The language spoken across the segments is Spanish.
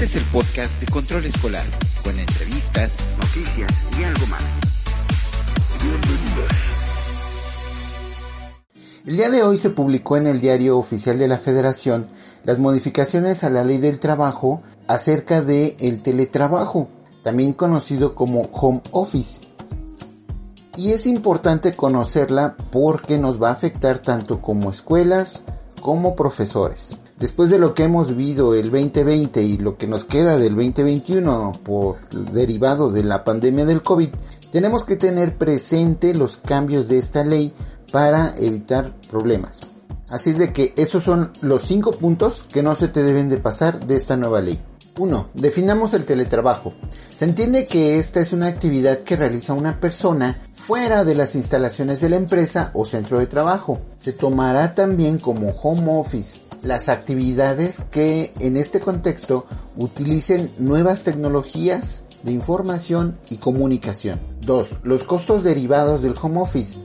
Este es el podcast de Control Escolar, con entrevistas, noticias y algo más. Bienvenidos. El día de hoy se publicó en el Diario Oficial de la Federación las modificaciones a la Ley del Trabajo acerca de el teletrabajo, también conocido como home office. Y es importante conocerla porque nos va a afectar tanto como escuelas como profesores. Después de lo que hemos vivido el 2020 y lo que nos queda del 2021 por derivado de la pandemia del COVID, tenemos que tener presente los cambios de esta ley para evitar problemas. Así es de que esos son los cinco puntos que no se te deben de pasar de esta nueva ley. 1. Definamos el teletrabajo. Se entiende que esta es una actividad que realiza una persona fuera de las instalaciones de la empresa o centro de trabajo. Se tomará también como home office las actividades que en este contexto utilicen nuevas tecnologías de información y comunicación. 2. Los costos derivados del home office.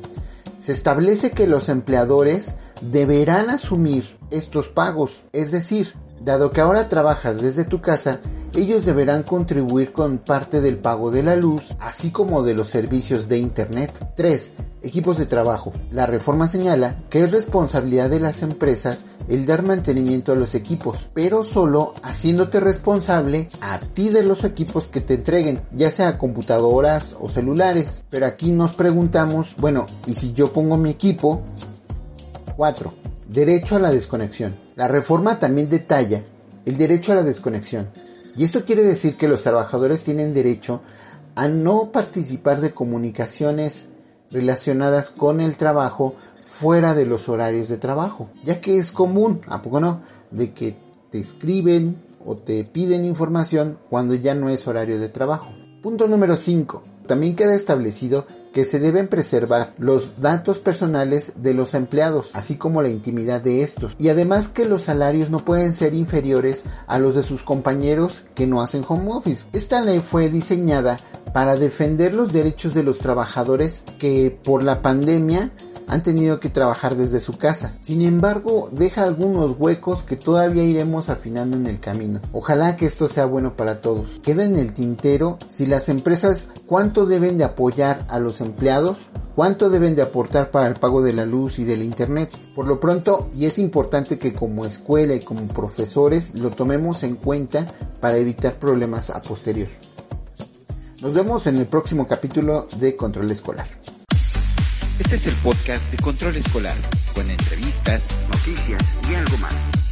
Se establece que los empleadores deberán asumir estos pagos, es decir, Dado que ahora trabajas desde tu casa, ellos deberán contribuir con parte del pago de la luz, así como de los servicios de Internet. 3. Equipos de trabajo. La reforma señala que es responsabilidad de las empresas el dar mantenimiento a los equipos, pero solo haciéndote responsable a ti de los equipos que te entreguen, ya sea computadoras o celulares. Pero aquí nos preguntamos, bueno, ¿y si yo pongo mi equipo? 4. Derecho a la desconexión. La reforma también detalla el derecho a la desconexión. Y esto quiere decir que los trabajadores tienen derecho a no participar de comunicaciones relacionadas con el trabajo fuera de los horarios de trabajo. Ya que es común, ¿a poco no? De que te escriben o te piden información cuando ya no es horario de trabajo. Punto número 5. También queda establecido que se deben preservar los datos personales de los empleados, así como la intimidad de estos, y además que los salarios no pueden ser inferiores a los de sus compañeros que no hacen home office. Esta ley fue diseñada para defender los derechos de los trabajadores que por la pandemia han tenido que trabajar desde su casa. Sin embargo, deja algunos huecos que todavía iremos afinando en el camino. Ojalá que esto sea bueno para todos. Queda en el tintero si las empresas cuánto deben de apoyar a los empleados cuánto deben de aportar para el pago de la luz y del internet. Por lo pronto, y es importante que como escuela y como profesores lo tomemos en cuenta para evitar problemas a posterior. Nos vemos en el próximo capítulo de Control Escolar. Este es el podcast de Control Escolar, con entrevistas, noticias y algo más.